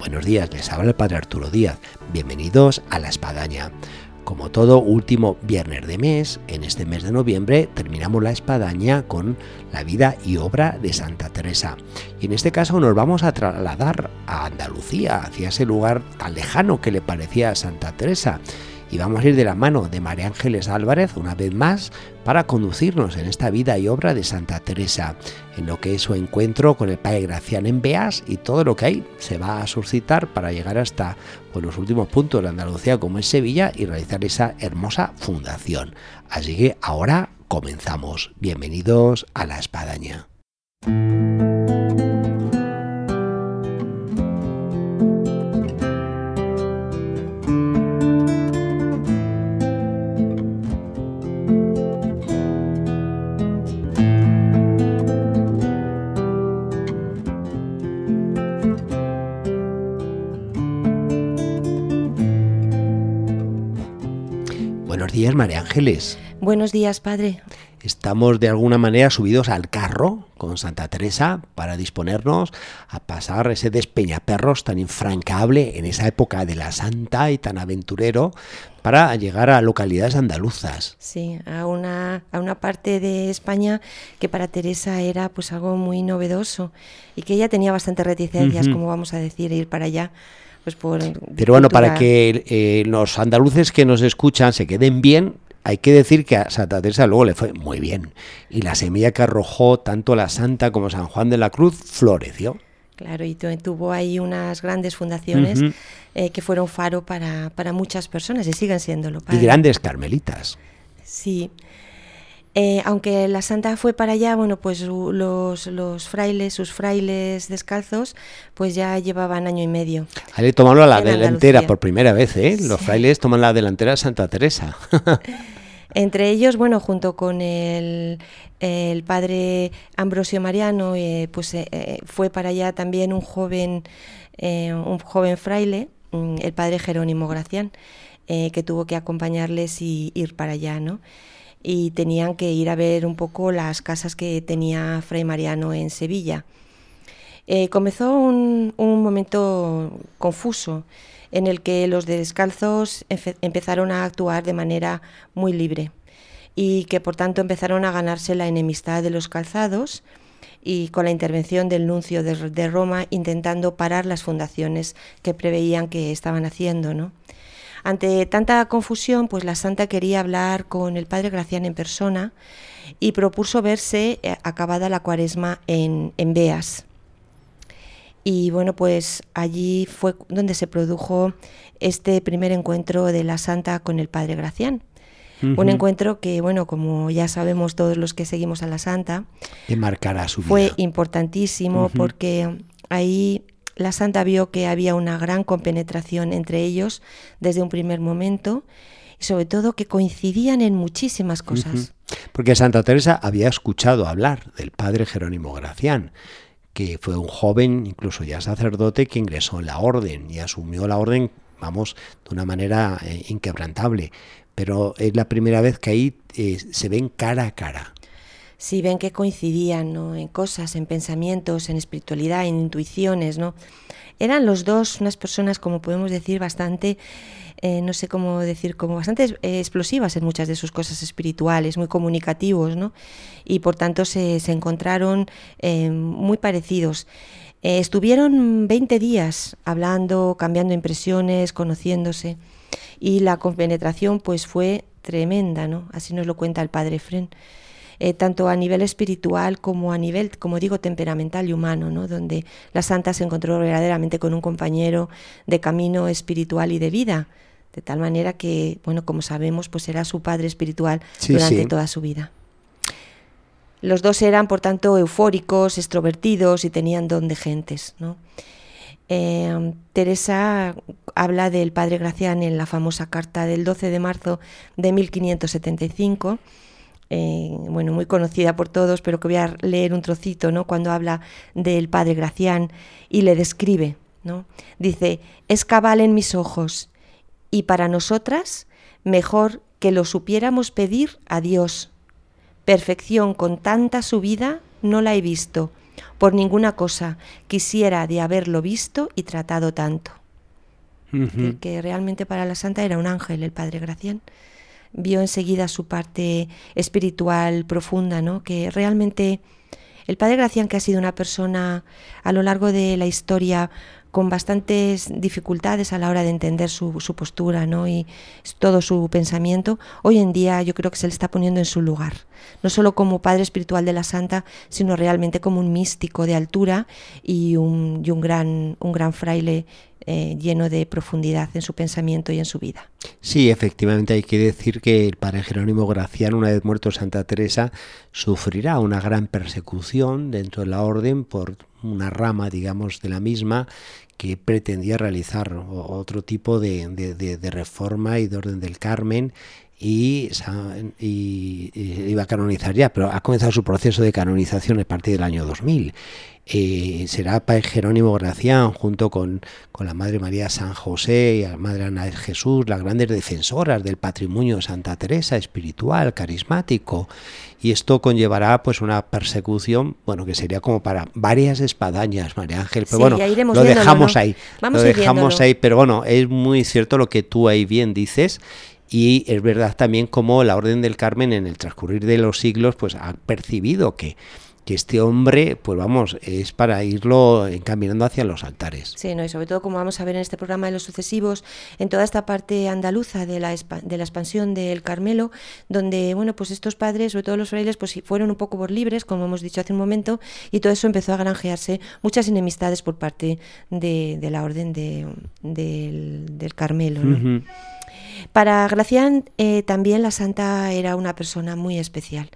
Buenos días, les habla el Padre Arturo Díaz. Bienvenidos a La Espadaña. Como todo último viernes de mes, en este mes de noviembre terminamos la espadaña con la vida y obra de Santa Teresa. Y en este caso nos vamos a trasladar a Andalucía, hacia ese lugar tan lejano que le parecía a Santa Teresa y vamos a ir de la mano de María Ángeles Álvarez una vez más para conducirnos en esta vida y obra de Santa Teresa, en lo que es su encuentro con el Padre Gracián en Beas y todo lo que ahí se va a suscitar para llegar hasta pues, los últimos puntos de Andalucía como es Sevilla y realizar esa hermosa fundación. Así que ahora comenzamos. Bienvenidos a la espadaña. Buenos días, María Ángeles. Buenos días, padre. Estamos de alguna manera subidos al carro con Santa Teresa para disponernos a pasar ese despeñaperros tan infrancable en esa época de la Santa y tan aventurero para llegar a localidades andaluzas. Sí, a una, a una parte de España que para Teresa era pues algo muy novedoso y que ella tenía bastantes reticencias, como vamos a decir, ir para allá. Pues por Pero bueno, para que eh, los andaluces que nos escuchan se queden bien, hay que decir que a Santa Teresa luego le fue muy bien. Y la semilla que arrojó tanto la Santa como San Juan de la Cruz floreció. Claro, y tu- tuvo ahí unas grandes fundaciones Ujú. eh, que fueron faro para, para muchas personas y siguen siéndolo. Y padre. grandes carmelitas. Sí. Eh, aunque la santa fue para allá, bueno, pues los, los frailes, sus frailes descalzos, pues ya llevaban año y medio. Ahí le tomaron a la delantera por primera vez, ¿eh? Los Sí. frailes toman la delantera de Santa Teresa. Entre ellos, bueno, junto con el, el padre Ambrosio Mariano, eh, pues eh, eh, fue para allá también un joven, eh, un joven fraile, mm, el padre Jerónimo Gracián, eh, que tuvo que acompañarles y ir para allá, ¿no? Y tenían que ir a ver un poco las casas que tenía Fray Mariano en Sevilla. Eh, comenzó un, momento confuso en el que los descalzos empezaron a actuar de manera muy libre y que por tanto empezaron a ganarse la enemistad de los calzados y con la intervención del nuncio de, de Roma intentando parar las fundaciones que preveían que estaban haciendo, ¿no? Ante tanta confusión, pues la santa quería hablar con el padre Gracián en persona y propuso verse eh, acabada la cuaresma en, en Beas. Y bueno, pues allí fue donde se produjo este primer encuentro de la santa con el padre Gracián. Un encuentro que, bueno, como ya sabemos todos los que seguimos a la santa, Que marcará su fue vida. importantísimo Ujú. porque ahí la santa vio que había una gran compenetración entre ellos desde un primer momento y sobre todo que coincidían en muchísimas cosas. Porque Santa Teresa había escuchado hablar del padre Jerónimo Gracián, que fue un joven, incluso ya sacerdote, que ingresó en la orden y asumió la orden, vamos, de una manera eh, inquebrantable. Pero es la primera vez que ahí eh, se ven cara a cara. Sí, ven que coincidían ¿no? en cosas, en pensamientos, en espiritualidad, en intuiciones, ¿no? Eran los dos unas personas, como podemos decir, bastante, eh, no sé cómo decir, como bastante eh, explosivas en muchas de sus cosas espirituales, muy comunicativos, ¿no? Y por tanto se, encontraron eh, muy parecidos. Estuvieron 20 días hablando, cambiando impresiones, conociéndose y la compenetración pues fue tremenda, ¿no? Así nos lo cuenta el padre Fren. Eh, tanto a nivel espiritual como a nivel, como digo, temperamental y humano, ¿no? donde la santa se encontró verdaderamente con un compañero de camino espiritual y de vida, de tal manera que, bueno, como sabemos, pues era su padre espiritual Sí, durante sí. toda su vida. Los dos eran, por tanto, eufóricos, extrovertidos y tenían don de gentes. ¿no? Eh, Teresa habla del padre Gracián en la famosa carta del 12 de marzo de 1575, eh, bueno, muy conocida por todos, pero que voy a leer un trocito, ¿no? Cuando habla del padre Gracián y le describe, ¿no? Dice, es cabal en mis ojos y para nosotras mejor que lo supiéramos pedir a Dios. Perfección con tanta subida no la he visto por ninguna cosa quisiera de haberlo visto y tratado tanto. que realmente para la santa era un ángel el padre Gracián. Vio enseguida su parte espiritual profunda, ¿no? Que realmente el padre Gracián, que ha sido una persona a lo largo de la historia con bastantes dificultades a la hora de entender su, postura ¿no? y todo su pensamiento, hoy en día yo creo que se le está poniendo en su lugar, no solo como padre espiritual de la santa, sino realmente como un místico de altura y un, y un, gran, un gran fraile eh, lleno de profundidad en su pensamiento y en su vida. Sí, efectivamente hay que decir que el padre Jerónimo Graciano, una vez muerto Santa Teresa, sufrirá una gran persecución dentro de la orden por una rama, digamos, de la misma que pretendía realizar otro tipo de, reforma y de orden del Carmen y, iba a canonizar ya, pero ha comenzado su proceso de canonización a partir del año 2000. Eh, será Padre Jerónimo Gracián junto con, con, la Madre María San José y la Madre Ana de Jesús, las grandes defensoras del patrimonio de Santa Teresa, espiritual, carismático, y esto conllevará pues una persecución, bueno, que sería como para varias espadañas, María Ángel, pero bueno, lo dejamos ahí, lo dejamos ahí, pero bueno, es muy cierto lo que tú ahí bien dices y es verdad también como la Orden del Carmen en el transcurrir de los siglos pues ha percibido que que este hombre, pues vamos, es para irlo encaminando hacia los altares. Sí, no, y sobre todo como vamos a ver en este programa de los sucesivos, en toda esta parte andaluza de la, de la expansión del Carmelo, donde, bueno, pues estos padres, sobre todo los frailes, pues fueron un poco por libres, como hemos dicho hace un momento, y todo eso empezó a granjearse muchas enemistades por parte de, la orden de, del, Carmelo. Para Gracián eh, también la santa era una persona muy especial.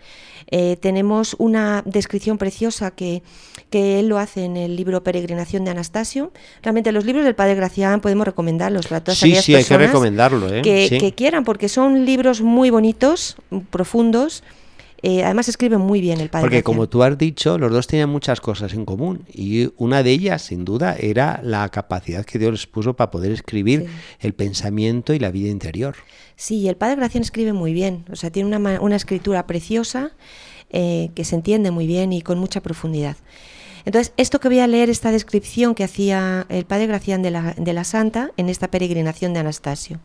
Eh, tenemos una descripción preciosa que, que, él lo hace en el libro Peregrinación de Anastasio. Realmente los libros del Padre Gracián podemos recomendarlos para todas sí, sí, hay que recomendarlo, ¿eh? que, quieran, porque son libros muy bonitos, profundos. Eh, además escribe muy bien el padre. Porque como tú has dicho, los dos tenían muchas cosas en común y una de ellas, sin duda, era la capacidad que Dios les puso para poder escribir el pensamiento y la vida interior. Sí, el padre Gracián escribe muy bien, o sea, tiene una, una escritura preciosa eh, que se entiende muy bien y con mucha profundidad. Entonces, esto que voy a leer, esta descripción que hacía el padre Gracián de la, de la Santa en esta peregrinación de Anastasio.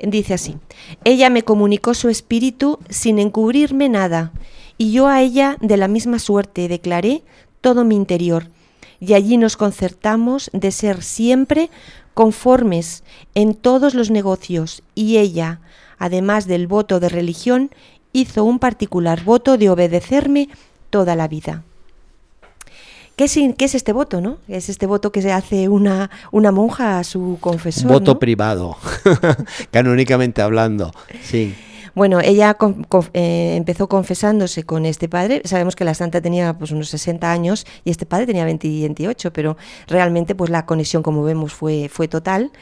Dice así, ella me comunicó su espíritu sin encubrirme nada, y yo a ella de la misma suerte declaré todo mi interior, y allí nos concertamos de ser siempre conformes en todos los negocios, y ella, además del voto de religión, hizo un particular voto de obedecerme toda la vida. ¿Qué es, ¿Qué es, este voto, no? Es este voto que se hace una, una monja a su confesor. Voto privado, canónicamente hablando, sí. Bueno, ella eh, empezó confesándose con este padre. Sabemos que la santa tenía pues unos 60 años y este padre tenía 28, pero realmente pues la conexión, como vemos, fue, fue total.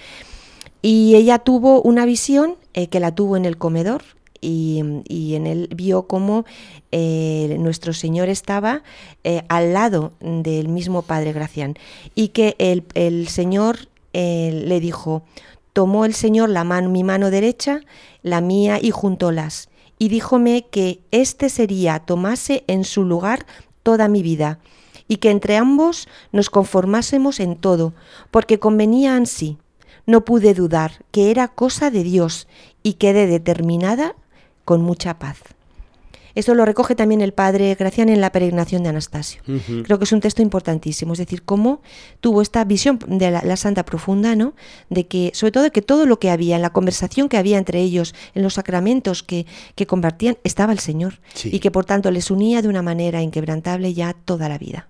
Y ella tuvo una visión eh, que la tuvo en el comedor y, en él vio cómo eh, nuestro Señor estaba al lado del mismo Padre Gracián y que el, Señor le dijo, tomó el Señor la mi mano derecha, la mía, y juntólas, y díjome que éste sería tomase en su lugar toda mi vida, y que entre ambos nos conformásemos en todo, porque convenía sí. No pude dudar que era cosa de Dios, y quedé determinada con mucha paz. Esto lo recoge también el padre Gracián en la peregrinación de Anastasio. Creo que es un texto importantísimo, es decir, cómo tuvo esta visión de la, santa profunda, ¿no? De que, sobre todo, de que todo lo que había, en la conversación que había entre ellos, en los sacramentos que, que compartían, estaba el Señor. Y que por tanto les unía de una manera inquebrantable ya toda la vida.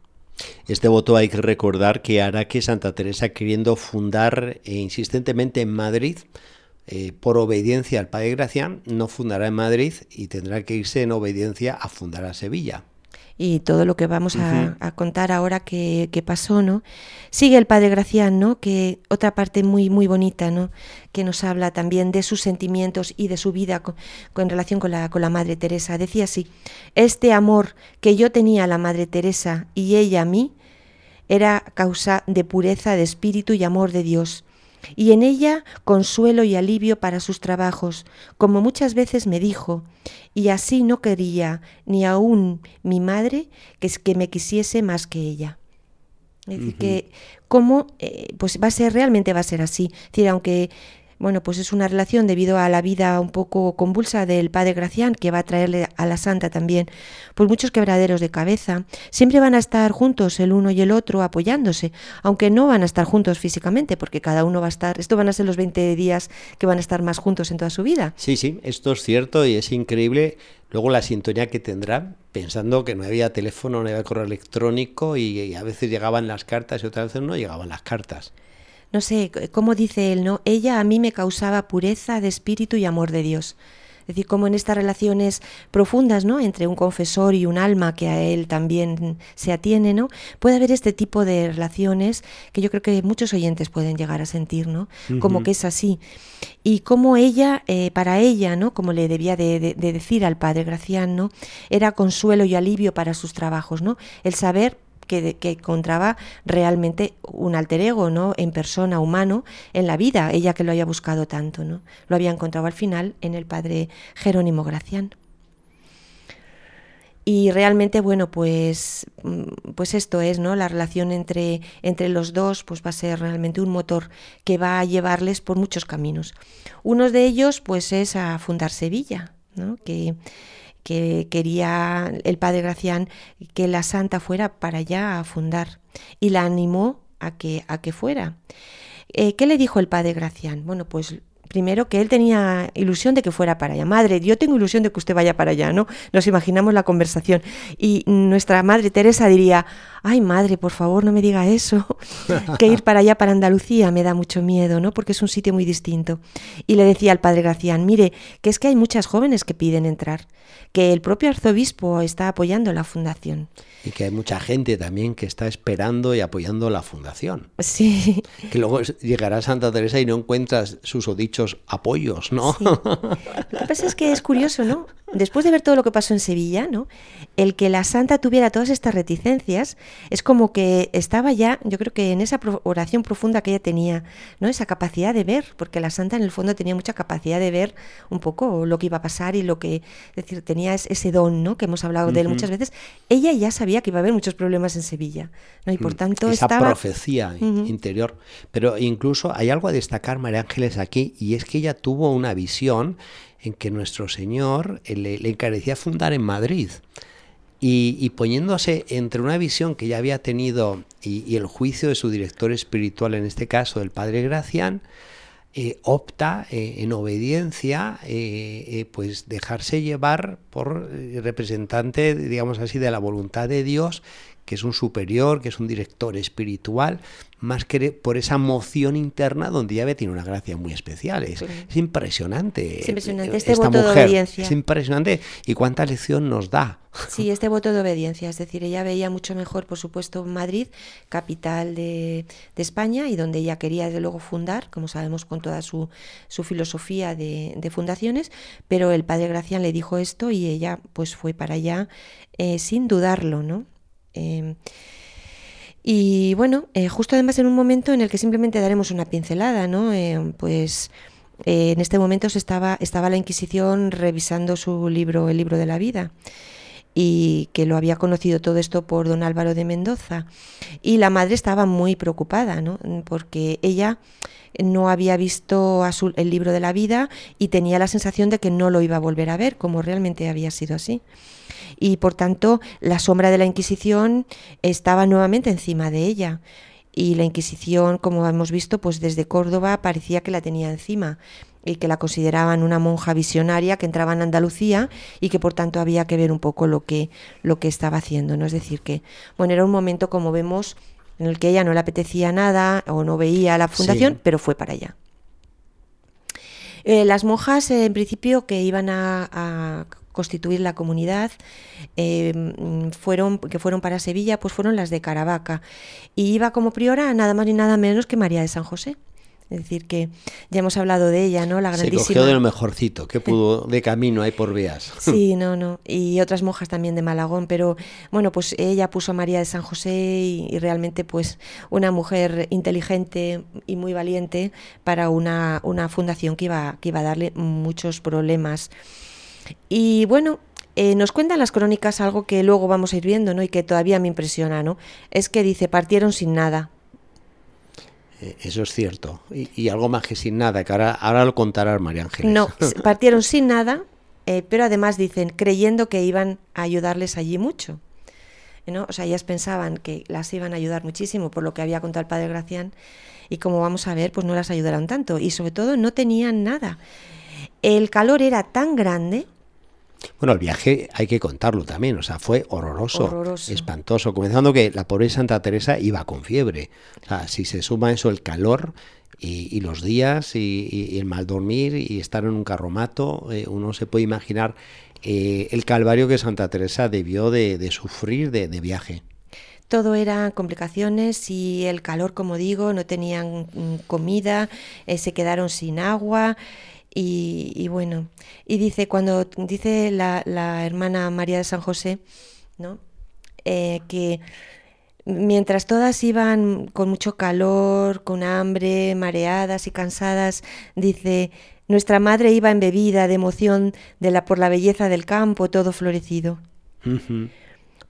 Este voto hay que recordar que hará que Santa Teresa, queriendo fundar eh, insistentemente en Madrid, eh, por obediencia al padre Gracián, no fundará en Madrid y tendrá que irse en obediencia a fundar a Sevilla y todo lo que vamos a, contar ahora que, pasó, ¿no? Sigue el padre Gracián, ¿no? Que otra parte muy muy bonita, ¿no? Que nos habla también de sus sentimientos y de su vida con, en relación con la, con la Madre Teresa. Decía así, este amor que yo tenía a la Madre Teresa y ella a mí era causa de pureza de espíritu y amor de Dios y en ella consuelo y alivio para sus trabajos, como muchas veces me dijo, y así no quería ni aún mi madre que, que me quisiese más que ella. Es decir, que cómo, eh, pues va a ser, realmente va a ser así. Es decir, aunque bueno, pues es una relación debido a la vida un poco convulsa del padre Gracián, que va a traerle a la santa también, pues muchos quebraderos de cabeza. Siempre van a estar juntos el uno y el otro apoyándose, aunque no van a estar juntos físicamente, porque cada uno va a estar, esto van a ser los 20 días que van a estar más juntos en toda su vida. Sí, sí, esto es cierto y es increíble. Luego la sintonía que tendrá, pensando que no había teléfono, no había correo electrónico y, y a veces llegaban las cartas y otras veces no llegaban las cartas no sé, cómo dice él, ¿no? Ella a mí me causaba pureza de espíritu y amor de Dios. Es decir, como en estas relaciones profundas, ¿no? Entre un confesor y un alma que a él también se atiene, ¿no? Puede haber este tipo de relaciones que yo creo que muchos oyentes pueden llegar a sentir, ¿no? Como que es así. Y como ella, eh, para ella, ¿no? Como le debía de, de decir al padre Gracián, ¿no? Era consuelo y alivio para sus trabajos, ¿no? El saber que, encontraba realmente un alter ego, ¿no? En persona, humano, en la vida, ella que lo haya buscado tanto, ¿no? Lo había encontrado al final en el padre Jerónimo Gracián. Y realmente, bueno, pues, mm, pues esto es, ¿no? La relación entre, entre los dos pues va a ser realmente un motor que va a llevarles por muchos caminos. Uno de ellos, pues, es a fundar Sevilla, ¿no? Que, que quería el padre Gracián que la santa fuera para allá a fundar y la animó a que, a que fuera. Eh, ¿Qué le dijo el padre Gracián? Bueno, pues primero que él tenía ilusión de que fuera para allá. Madre, yo tengo ilusión de que usted vaya para allá, ¿no? Nos imaginamos la conversación. Y nuestra madre Teresa diría, ay madre, por favor, no me diga eso, que ir para allá, para Andalucía, me da mucho miedo, ¿no? Porque es un sitio muy distinto. Y le decía al padre Gracián, mire, que es que hay muchas jóvenes que piden entrar, que el propio arzobispo está apoyando la fundación. Y que hay mucha gente también que está esperando y apoyando la fundación. Sí. Que luego llegará Santa Teresa y no encuentras sus dichos apoyos, ¿no? Lo que pasa es que es curioso, ¿no? Después de ver todo lo que pasó en Sevilla, ¿no? El que la santa tuviera todas estas reticencias es como que estaba ya, yo creo que en esa oración profunda que ella tenía, ¿no? Esa capacidad de ver, porque la santa en el fondo tenía mucha capacidad de ver un poco lo que iba a pasar y lo que, es decir, tenía ese don, ¿no? Que hemos hablado de él muchas veces. Ella ya sabía que iba a haber muchos problemas en Sevilla, ¿no? Y por mm, tanto esa estaba... profecía interior. Pero incluso hay algo a destacar, María Ángeles, aquí, y es que ella tuvo una visión en que nuestro Señor eh, le, encarecía fundar en Madrid. Y, poniéndose entre una visión que ya había tenido y, el juicio de su director espiritual, en este caso el padre Gracián, eh, opta eh, en obediencia, pues dejarse llevar por representante, digamos así, de la voluntad de Dios, que es un superior, que es un director espiritual, más que por esa moción interna donde ya tiene una gracia muy especial. Es, impresionante. Es impresionante este voto de obediencia. Es impresionante y cuánta lección nos da. Sí, este voto de obediencia. Es decir, ella veía mucho mejor, por supuesto, Madrid, capital de, España y donde ella quería, desde luego, fundar, como sabemos, con toda su, su filosofía de, fundaciones. Pero el padre Gracián le dijo esto y ella pues fue para allá eh, sin dudarlo, ¿no? Em, y bueno, eh, justo además en un momento en el que simplemente daremos una pincelada, ¿no? Em, pues eh, en este momento se estaba, estaba la Inquisición revisando su libro, el libro de la vida y que lo había conocido todo esto por don Álvaro de Mendoza. Y la madre estaba muy preocupada, ¿no? porque ella no había visto el libro de la vida y tenía la sensación de que no lo iba a volver a ver, como realmente había sido así y por tanto la sombra de la Inquisición estaba nuevamente encima de ella. Y la Inquisición, como hemos visto, pues desde Córdoba parecía que la tenía encima y que la consideraban una monja visionaria que entraba en Andalucía y que por tanto había que ver un poco lo que, lo que estaba haciendo. ¿no? Es decir, que bueno, era un momento, como vemos, en el que ella no le apetecía nada o no veía la fundación, pero fue para allá. Eh, las monjas, en principio, que iban a, constituir la comunidad, em, fueron, que fueron para Sevilla, pues fueron las de Caravaca. Y iba como priora nada más ni nada menos que María de San José. Es decir, que ya hemos hablado de ella, ¿no? La grandísima. Se cogió de lo mejorcito, que pudo de camino hay por vías. Sí, no, no. Y otras monjas también de Malagón, pero bueno, pues ella puso a María de San José y, realmente, pues, una mujer inteligente y muy valiente para una, una fundación que iba, que iba a darle muchos problemas. Y bueno, eh, nos cuentan las crónicas algo que luego vamos a ir viendo, ¿no? Y que todavía me impresiona, ¿no? Es que dice, partieron sin nada, eso es cierto. Y, algo más que sin nada, que ahora, lo contará María Ángeles. No, partieron sin nada, eh, pero además dicen, creyendo que iban a ayudarles allí mucho. ¿no? O sea, ellas pensaban que las iban a ayudar muchísimo por lo que había contado el padre Gracián y como vamos a ver, pues no las ayudaron tanto y sobre todo no tenían nada. El calor era tan grande bueno, el viaje hay que contarlo también, o sea, fue horroroso, espantoso, comenzando que la pobre Santa Teresa iba con fiebre. O sea, si se suma eso el calor y, los días y, el mal dormir y estar en un carromato, eh, uno se puede imaginar eh, el calvario que Santa Teresa debió de, sufrir de, viaje. Todo eran complicaciones y el calor, como digo, no tenían mm, comida, eh, se quedaron sin agua y, bueno, y dice, cuando dice la, hermana María de San José, ¿no? Eh, que mientras todas iban con mucho calor, con hambre, mareadas y cansadas, dice, nuestra madre iba embebida de emoción de la, por la belleza del campo, todo florecido.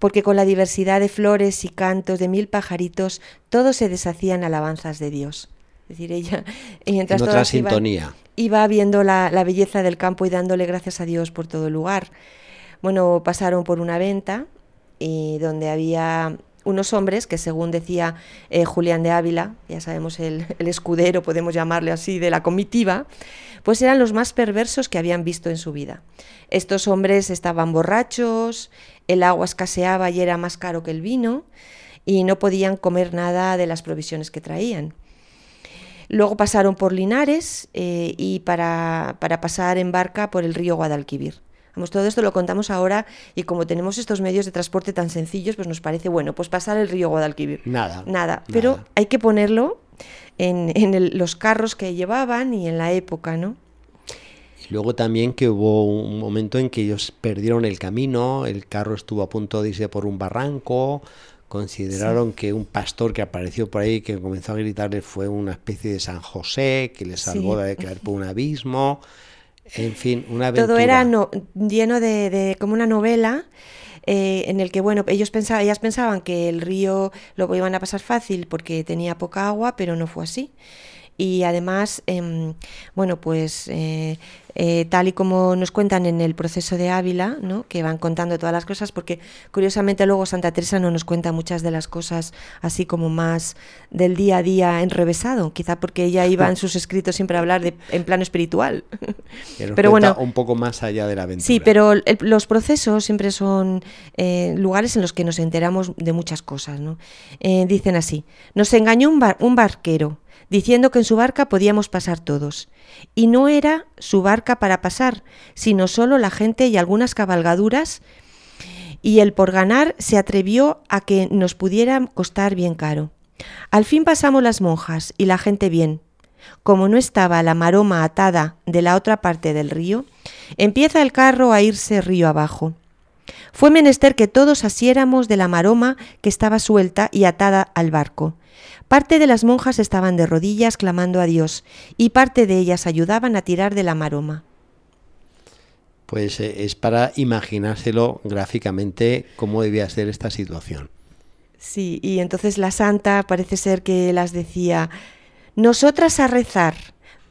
Porque con la diversidad de flores y cantos de mil pajaritos, todos se deshacían alabanzas de Dios. Es decir, ella, mientras en otra sintonía iba viendo la, belleza del campo y dándole gracias a Dios por todo el lugar. Bueno, pasaron por una venta y donde había unos hombres que según decía eh, Julián de Ávila, ya sabemos el, el, escudero, podemos llamarle así, de la comitiva, pues eran los más perversos que habían visto en su vida. Estos hombres estaban borrachos, el agua escaseaba y era más caro que el vino, y no podían comer nada de las provisiones que traían. Luego pasaron por Linares eh, y para, para, pasar en barca por el río Guadalquivir. Vamos, todo esto lo contamos ahora y como tenemos estos medios de transporte tan sencillos, pues nos parece bueno, pues pasar el río Guadalquivir. Nada. Nada. Pero hay que ponerlo en, en los carros que llevaban y en la época, ¿no? Y luego también que hubo un momento en que ellos perdieron el camino, el carro estuvo a punto de irse por un barranco, consideraron que un pastor que apareció por ahí, que comenzó a gritarle, fue una especie de San José, que le salvó de caer por un abismo. En fin, una aventura. Todo era lleno de, como una novela. Eh, en el que bueno ellos pensaban ellas pensaban que el río lo iban a pasar fácil porque tenía poca agua pero no fue así y además, em, bueno, pues eh, eh, tal y como nos cuentan en el proceso de Ávila, ¿no? que van contando todas las cosas, porque curiosamente luego Santa Teresa no nos cuenta muchas de las cosas así como más del día a día enrevesado, quizá porque ella iba en sus escritos siempre a hablar de, en plano espiritual. pero bueno, un poco más allá de la aventura. Sí, pero los procesos siempre son eh, lugares en los que nos enteramos de muchas cosas. ¿no? dicen así, nos engañó un, un barquero diciendo que en su barca podíamos pasar todos. Y no era su barca para pasar, sino solo la gente y algunas cabalgaduras, y el por ganar se atrevió a que nos pudiera costar bien caro. Al fin pasamos las monjas y la gente bien. Como no estaba la maroma atada de la otra parte del río, empieza el carro a irse río abajo. Fue menester que todos asiéramos de la maroma que estaba suelta y atada al barco, Parte de las monjas estaban de rodillas clamando a Dios y parte de ellas ayudaban a tirar de la maroma. Pues eh, es para imaginárselo gráficamente cómo debía ser esta situación. Sí, y entonces la santa parece ser que las decía, nosotras a rezar,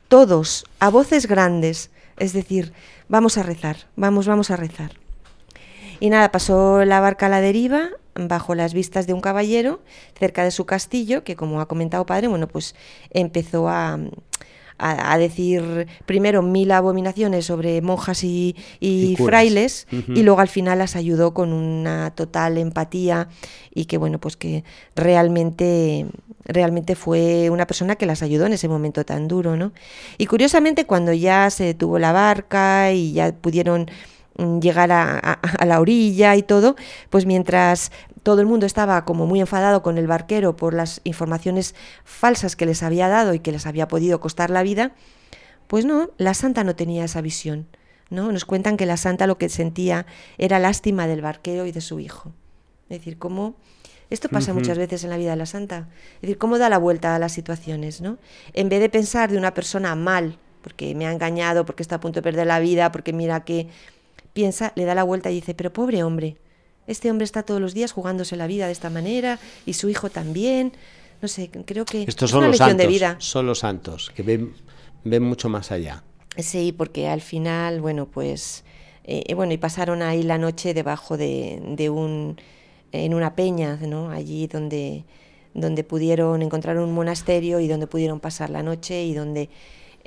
todos, a voces grandes, es decir, vamos a rezar, vamos, vamos a rezar. Y nada, pasó la barca a la deriva bajo las vistas de un caballero cerca de su castillo, que como ha comentado padre, bueno, pues empezó a, a, decir primero mil abominaciones sobre monjas y, frailes y luego al final las ayudó con una total empatía y que bueno, pues que realmente realmente fue una persona que las ayudó en ese momento tan duro, ¿no? Y curiosamente cuando ya se detuvo la barca y ya pudieron llegar a, la orilla y todo, pues mientras todo el mundo estaba como muy enfadado con el barquero por las informaciones falsas que les había dado y que les había podido costar la vida, pues no, la santa no tenía esa visión. ¿no? Nos cuentan que la santa lo que sentía era lástima del barquero y de su hijo. Es decir, cómo esto pasa muchas veces en la vida de la santa. Es decir, cómo da la vuelta a las situaciones, ¿no? En vez de pensar de una persona mal, porque me ha engañado, porque está a punto de perder la vida, porque mira que piensa, le da la vuelta y dice, pero pobre hombre, este hombre está todos los días jugándose la vida de esta manera y su hijo también. No sé, creo que Estos son los santos, de vida. Son los santos, que ven, ven mucho más allá. Sí, porque al final, bueno, pues, eh, bueno, y pasaron ahí la noche debajo de, de un, en una peña, ¿no? Allí donde, donde pudieron encontrar un monasterio y donde pudieron pasar la noche y donde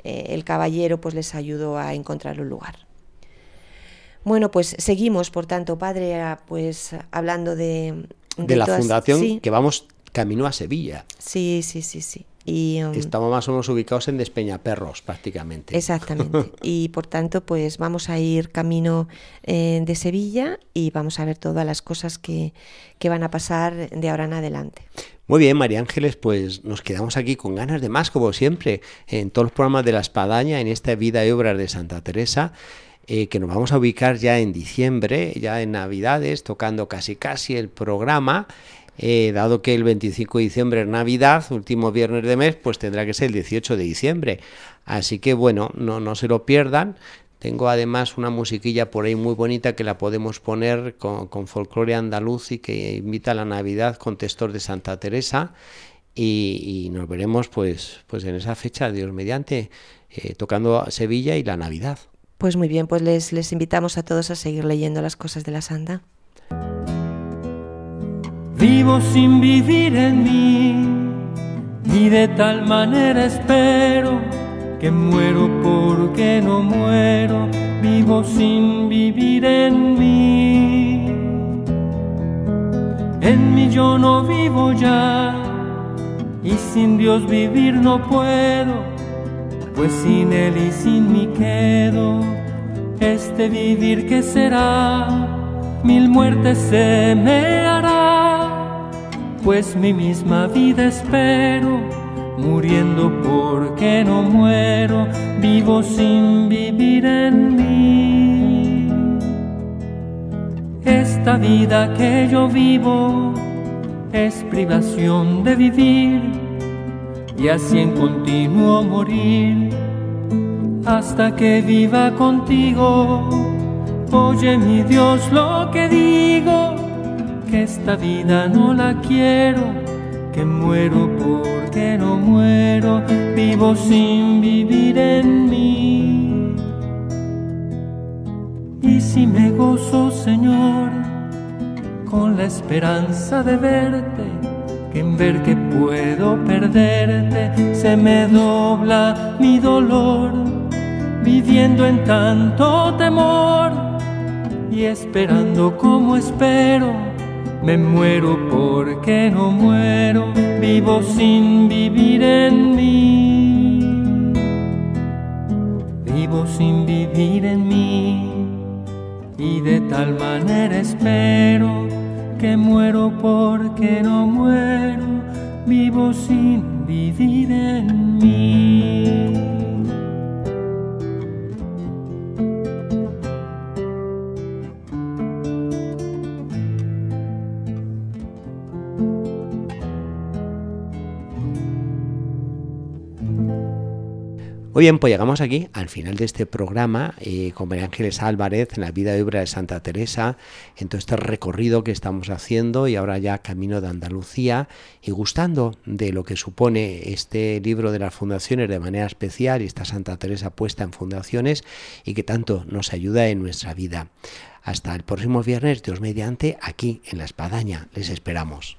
eh, el caballero pues les ayudó a encontrar un lugar. Bueno, pues seguimos, por tanto, padre, pues hablando de... De, la fundación que vamos camino a Sevilla. Sí, sí, sí, sí. Y, um, Estamos más o menos ubicados en Despeñaperros prácticamente. Exactamente. y por tanto, pues vamos a ir camino eh, de Sevilla y vamos a ver todas las cosas que, que van a pasar de ahora en adelante. Muy bien, María Ángeles, pues nos quedamos aquí con ganas de más, como siempre, en todos los programas de la Espadaña, en esta vida y obras de Santa Teresa. Eh, que nos vamos a ubicar ya en diciembre, ya en Navidades, tocando casi casi el programa. Eh, dado que el 25 de diciembre es Navidad, último viernes de mes, pues tendrá que ser el 18 de diciembre. Así que bueno, no, no se lo pierdan. Tengo además una musiquilla por ahí muy bonita que la podemos poner con, folclore andaluz y que invita a la Navidad con textos de Santa Teresa. Y, nos veremos pues, pues en esa fecha, Dios mediante, eh, tocando Sevilla y la Navidad. Pues muy bien, pues les, les invitamos a todos a seguir leyendo las cosas de la Santa. Vivo sin vivir en mí y de tal manera espero que muero porque no muero. Vivo sin vivir en mí. En mí yo no vivo ya y sin Dios vivir no puedo pues sin él y sin mí quedo, este vivir que será, mil muertes se me hará, pues mi misma vida espero, muriendo porque no muero, vivo sin vivir en mí. Esta vida que yo vivo es privación de vivir y así en continuo morir hasta que viva contigo. Oye mi Dios lo que digo, que esta vida no la quiero, que muero porque no muero, vivo sin vivir en mí. Y si me gozo, Señor, con la esperanza de verte, que en ver que puedo perderte se me dobla mi dolor, viviendo en tanto temor y esperando como espero. Me muero porque no muero, vivo sin vivir en mí. Vivo sin vivir en mí y de tal manera espero que muero porque no muero, vivo sin vivir en mí. Muy bien, pues llegamos aquí al final de este programa eh, con María Ángeles Álvarez en la vida y obra de Santa Teresa, en todo este recorrido que estamos haciendo y ahora ya camino de Andalucía y gustando de lo que supone este libro de las fundaciones de manera especial y esta Santa Teresa puesta en fundaciones y que tanto nos ayuda en nuestra vida. Hasta el próximo viernes, Dios mediante, aquí en La Espadaña. Les esperamos.